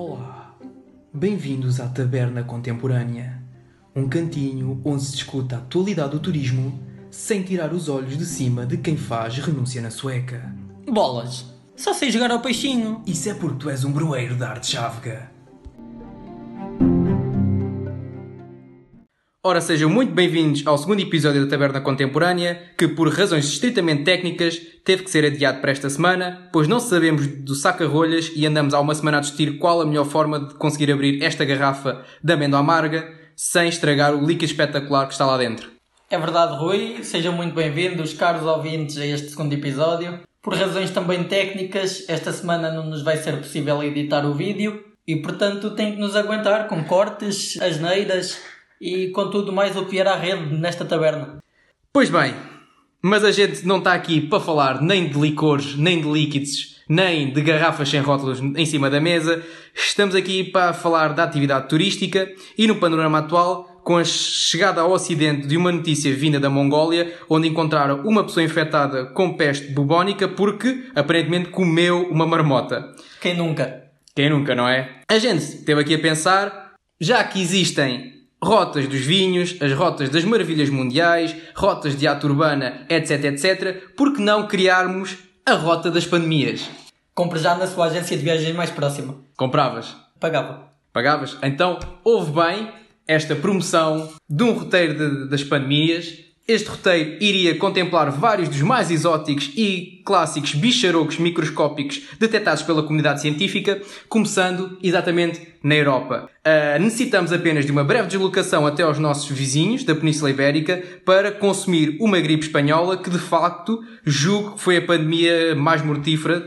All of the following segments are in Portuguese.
Olá, bem-vindos à Taberna Contemporânea, um cantinho onde se discute a atualidade do turismo sem tirar os olhos de cima de quem faz renúncia na sueca. Bolas, só sei jogar ao peixinho. Isso é porque tu és um broeiro da arte chávega. Ora, sejam muito bem-vindos ao segundo episódio da Taberna Contemporânea, que por razões estritamente técnicas teve que ser adiado para esta semana, pois não sabemos do saca-rolhas e andamos há uma semana a discutir qual a melhor forma de conseguir abrir esta garrafa de amêndoa amarga sem estragar o líquido espetacular que está lá dentro. É verdade, Rui. Sejam muito bem-vindos, caros ouvintes, a este segundo episódio. Por razões também técnicas, esta semana não nos vai ser possível editar o vídeo e, portanto, tem que nos aguentar com cortes, asneiras e com tudo mais o que vier à rede nesta taberna. Pois bem, mas a gente não está aqui para falar nem de licores, nem de líquidos, nem de garrafas sem rótulos em cima da mesa. Estamos aqui para falar da atividade turística e no panorama atual, com a chegada ao ocidente de uma notícia vinda da Mongólia, onde encontraram uma pessoa infectada com peste bubónica porque aparentemente comeu uma marmota. Quem nunca? Quem nunca, não é? A gente esteve aqui a pensar, já que existem rotas dos vinhos, as rotas das maravilhas mundiais, rotas de arte urbana, etc, etc, por que não criarmos a rota das pandemias? Compre já na sua agência de viagens mais próxima. Compravas? Pagava. Pagavas? Então, houve bem esta promoção de um roteiro de- das pandemias. Este roteiro iria contemplar vários dos mais exóticos e clássicos bicharocos microscópicos detectados pela comunidade científica, começando exatamente na Europa. Ah, necessitamos apenas de uma breve deslocação até aos nossos vizinhos da Península Ibérica para consumir uma gripe espanhola que, de facto, julgo que foi a pandemia mais mortífera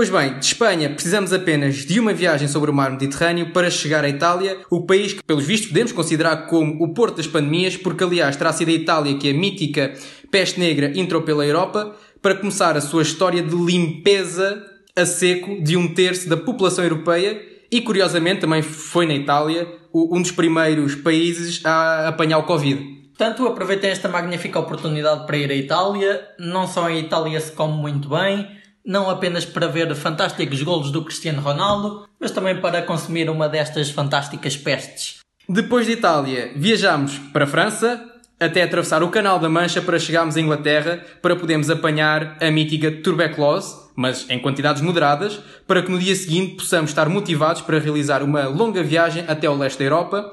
Pois bem, de Espanha precisamos apenas de uma viagem sobre o mar Mediterrâneo para chegar à Itália, o país que, pelos vistos, podemos considerar como o porto das pandemias, porque, aliás, terá sido a Itália que a mítica peste negra entrou pela Europa para começar a sua história de limpeza a seco de um terço da população europeia e, curiosamente, também foi na Itália um dos primeiros países a apanhar o Covid. Portanto, aproveitem esta magnífica oportunidade para ir à Itália. Não só em Itália se come muito bem, não apenas para ver fantásticos golos do Cristiano Ronaldo, mas também para consumir uma destas fantásticas pestes. Depois de Itália, viajamos para a França, até atravessar o Canal da Mancha para chegarmos à Inglaterra, para podermos apanhar a mítica tuberculose, mas em quantidades moderadas, para que no dia seguinte possamos estar motivados para realizar uma longa viagem até ao leste da Europa,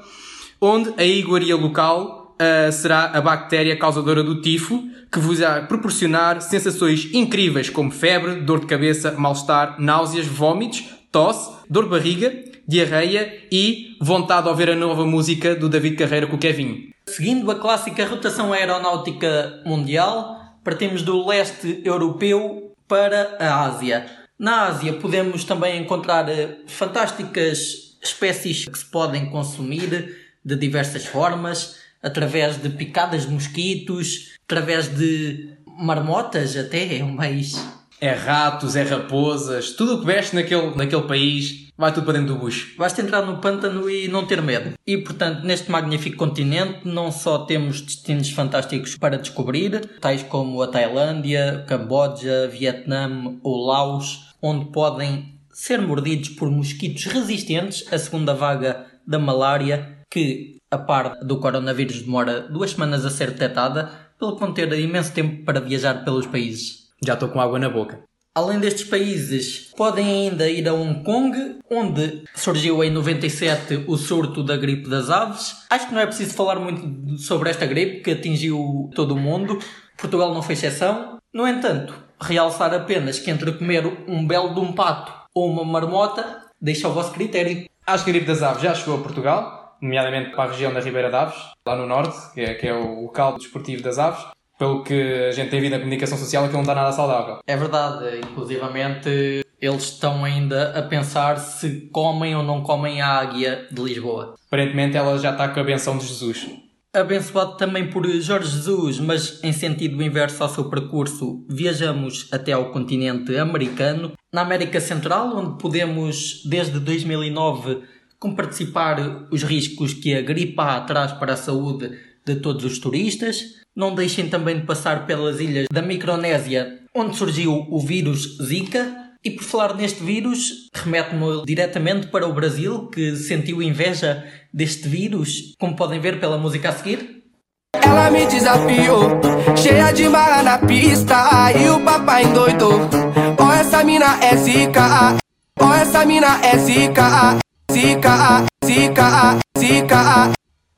onde a iguaria local ah, será a bactéria causadora do tifo, que vos irá proporcionar sensações incríveis como febre, dor de cabeça, mal-estar, náuseas, vômitos, tosse, dor de barriga, diarreia e vontade de ouvir a nova música do David Carreira com o Kevin. Seguindo a clássica rotação aeronáutica mundial, partimos do leste europeu para a Ásia. Na Ásia podemos também encontrar eh, fantásticas espécies que se podem consumir de diversas formas, através de picadas de mosquitos, através de marmotas até, é o mais... É ratos, é raposas, tudo o que veste naquele, naquele país vai tudo para dentro do bucho. Basta entrar no pântano e não ter medo. E portanto, neste magnífico continente, não só temos destinos fantásticos para descobrir, tais como a Tailândia, Camboja, Vietnã ou Laos, onde podem ser mordidos por mosquitos resistentes à segunda vaga da malária, que, a par do coronavírus, demora duas semanas a ser detectada, pelo que vão ter imenso tempo para viajar pelos países. Já estou com água na boca. Além destes países, podem ainda ir a Hong Kong, onde surgiu em 97 o surto da gripe das aves. Acho que não é preciso falar muito sobre esta gripe que atingiu todo o mundo. Portugal não foi exceção. No entanto, realçar apenas que entre comer um belo de um pato ou uma marmota, deixa ao vosso critério. Acho que a gripe das aves já chegou a Portugal, nomeadamente para a região da Ribeira de Aves, lá no norte, que é, que é o local desportivo das aves. Pelo que a gente tem vindo na comunicação social, aquilo não está nada saudável. É verdade, inclusivamente eles estão ainda a pensar se comem ou não comem a águia de Lisboa. Aparentemente ela já está com a benção de Jesus. Abençoado também por Jorge Jesus, mas em sentido inverso ao seu percurso, viajamos até ao continente americano, na América Central, onde podemos, desde 2009, comparticipar os riscos que a gripe traz para a saúde de todos os turistas. Não deixem também de passar pelas ilhas da Micronésia, onde surgiu o vírus Zika, e por falar neste vírus, remete-me diretamente para o Brasil, que sentiu inveja deste vírus, como podem ver pela música a seguir. Ela me desafiou, cheia de marra na pista, aí o papai endoidou. Ó, essa mina é zica, ó, essa mina é zica, zica, zica, zica.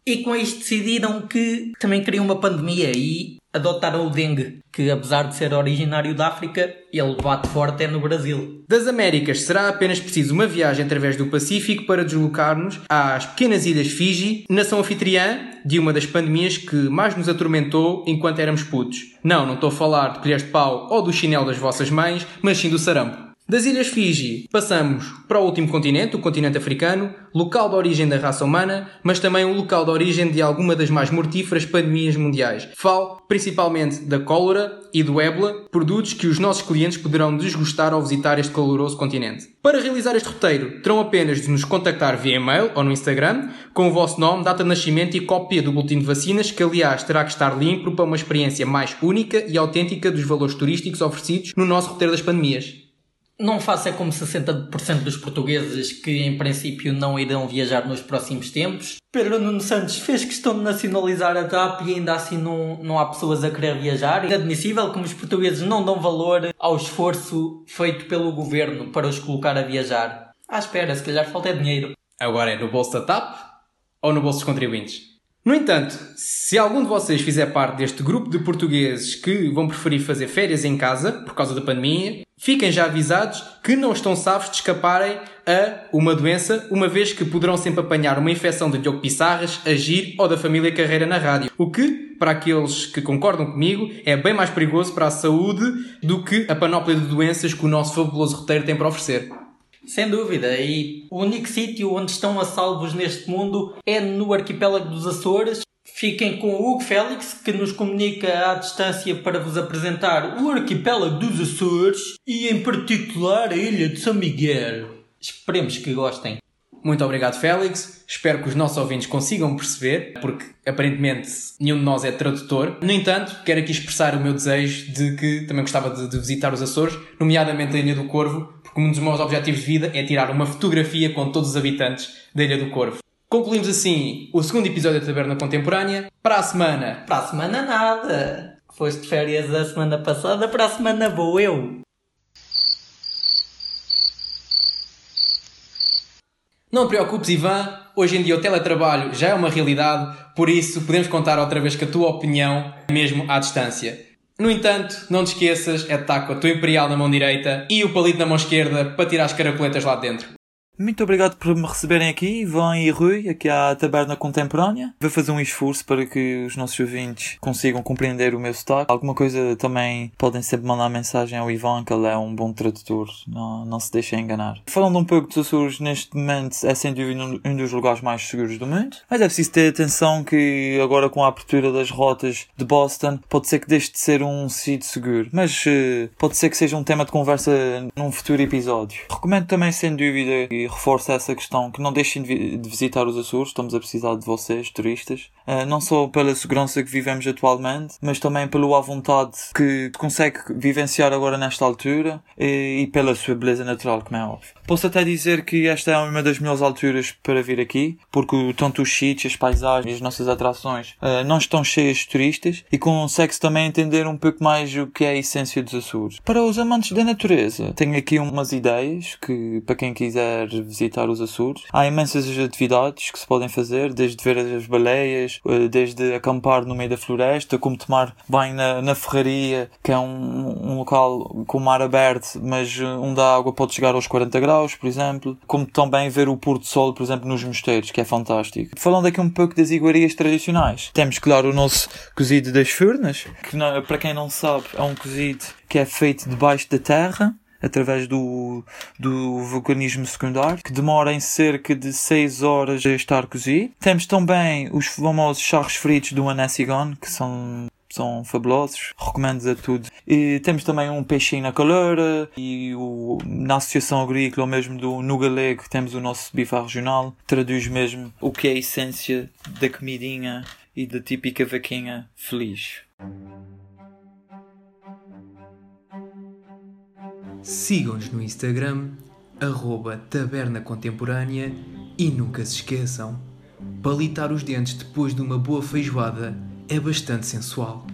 E com isto decidiram que também queriam uma pandemia e adotaram o dengue, que apesar de ser originário da África, ele bate forte é no Brasil. Das Américas será apenas preciso uma viagem através do Pacífico para deslocar-nos às pequenas ilhas Fiji, nação anfitriã de uma das pandemias que mais nos atormentou enquanto éramos putos. Não, não estou a falar de colheres de pau ou do chinelo das vossas mães, mas sim do sarampo. Das Ilhas Fiji, passamos para o último continente, o continente africano, local de origem da raça humana, mas também o local de origem de alguma das mais mortíferas pandemias mundiais. Falo principalmente da cólera e do ébola, produtos que os nossos clientes poderão desgostar ao visitar este caloroso continente. Para realizar este roteiro, terão apenas de nos contactar via e-mail ou no Instagram, com o vosso nome, data de nascimento e cópia do boletim de vacinas, que aliás terá que estar limpo para uma experiência mais única e autêntica dos valores turísticos oferecidos no nosso roteiro das pandemias. Não faça como 60% dos portugueses que em princípio não irão viajar nos próximos tempos. Pedro Nuno Santos fez questão de nacionalizar a TAP e ainda assim não, não há pessoas a querer viajar. É inadmissível como os portugueses não dão valor ao esforço feito pelo governo para os colocar a viajar. À espera, se calhar falta dinheiro. Agora é no bolso da TAP ou no bolso dos contribuintes? No entanto, se algum de vocês fizer parte deste grupo de portugueses que vão preferir fazer férias em casa por causa da pandemia, fiquem já avisados que não estão salvos de escaparem a uma doença, uma vez que poderão sempre apanhar uma infecção de Diogo Pissarras, Agir ou da família Carreira na rádio. O que, para aqueles que concordam comigo, é bem mais perigoso para a saúde do que a panóplia de doenças que o nosso fabuloso roteiro tem para oferecer. Sem dúvida, e o único sítio onde estão a salvos neste mundo é no arquipélago dos Açores. Fiquem com o Hugo Félix, que nos comunica à distância para vos apresentar o arquipélago dos Açores e, em particular, a ilha de São Miguel. Esperemos que gostem. Muito obrigado, Félix. Espero que os nossos ouvintes consigam perceber, porque aparentemente nenhum de nós é tradutor. No entanto, quero aqui expressar o meu desejo de que também gostava de, de visitar os Açores, nomeadamente a Ilha do Corvo, porque um dos meus objetivos de vida é tirar uma fotografia com todos os habitantes da Ilha do Corvo. Concluímos assim o segundo episódio da Taberna Contemporânea. Para a semana. Para a semana nada. Foste de férias a semana passada, para a semana vou eu. Não te preocupes, Ivan. Hoje em dia o teletrabalho já é uma realidade, por isso podemos contar outra vez com a tua opinião, mesmo à distância. No entanto, não te esqueças, é de estar com a tua imperial na mão direita e o palito na mão esquerda para tirar as caracoletas lá dentro. Muito obrigado por me receberem aqui, Ivan e Rui, aqui à Taberna Contemporânea. Vou fazer um esforço para que os nossos ouvintes consigam compreender o meu sotaque. Alguma coisa também podem sempre mandar mensagem ao Ivan, que ele é um bom tradutor, não, não se deixem enganar. Falando um pouco dos Açores, neste momento é sem dúvida um dos lugares mais seguros do mundo. Mas é preciso ter atenção que agora com a abertura das rotas de Boston, pode ser que deixe de ser um sítio seguro. Mas uh, pode ser que seja um tema de conversa num futuro episódio. Recomendo também, sem dúvida, reforça essa questão que não deixem de, visitar os Açores, estamos a precisar de vocês, turistas, uh, não só pela segurança que vivemos atualmente, mas também pela à vontade que consegue vivenciar agora nesta altura e, pela sua beleza natural, como é óbvio. Posso até dizer que esta é uma das melhores alturas para vir aqui, porque tanto os sítios, as paisagens, as nossas atrações uh, não estão cheias de turistas e consegue-se também entender um pouco mais o que é a essência dos Açores. Para os amantes da natureza, tenho aqui umas ideias que, para quem quiser visitar os Açores, há imensas atividades que se podem fazer, desde ver as baleias, uh, desde acampar no meio da floresta, como tomar banho na, na ferraria, que é um, um local com mar aberto, mas uh, onde a água pode chegar aos 40 graus graus, por exemplo, como também ver o pôr do sol, por exemplo, nos mosteiros, que é fantástico. Falando aqui um pouco das iguarias tradicionais, temos, claro, o nosso cozido das furnas, que para quem não sabe é um cozido que é feito debaixo da terra, através do, do vulcanismo secundário, que demora em cerca de 6 horas a estar cozido. Temos também os famosos charros fritos do Anassigon, que são são fabulosos, recomendo a tudo. E temos também um peixinho na caloura e o, na Associação Agrícola, ou mesmo do, no galego, temos o nosso bife regional, traduz mesmo o que é a essência da comidinha e da típica vaquinha feliz. Sigam-nos no Instagram, arroba Taberna Contemporânea e nunca se esqueçam, palitar os dentes depois de uma boa feijoada é bastante sensual.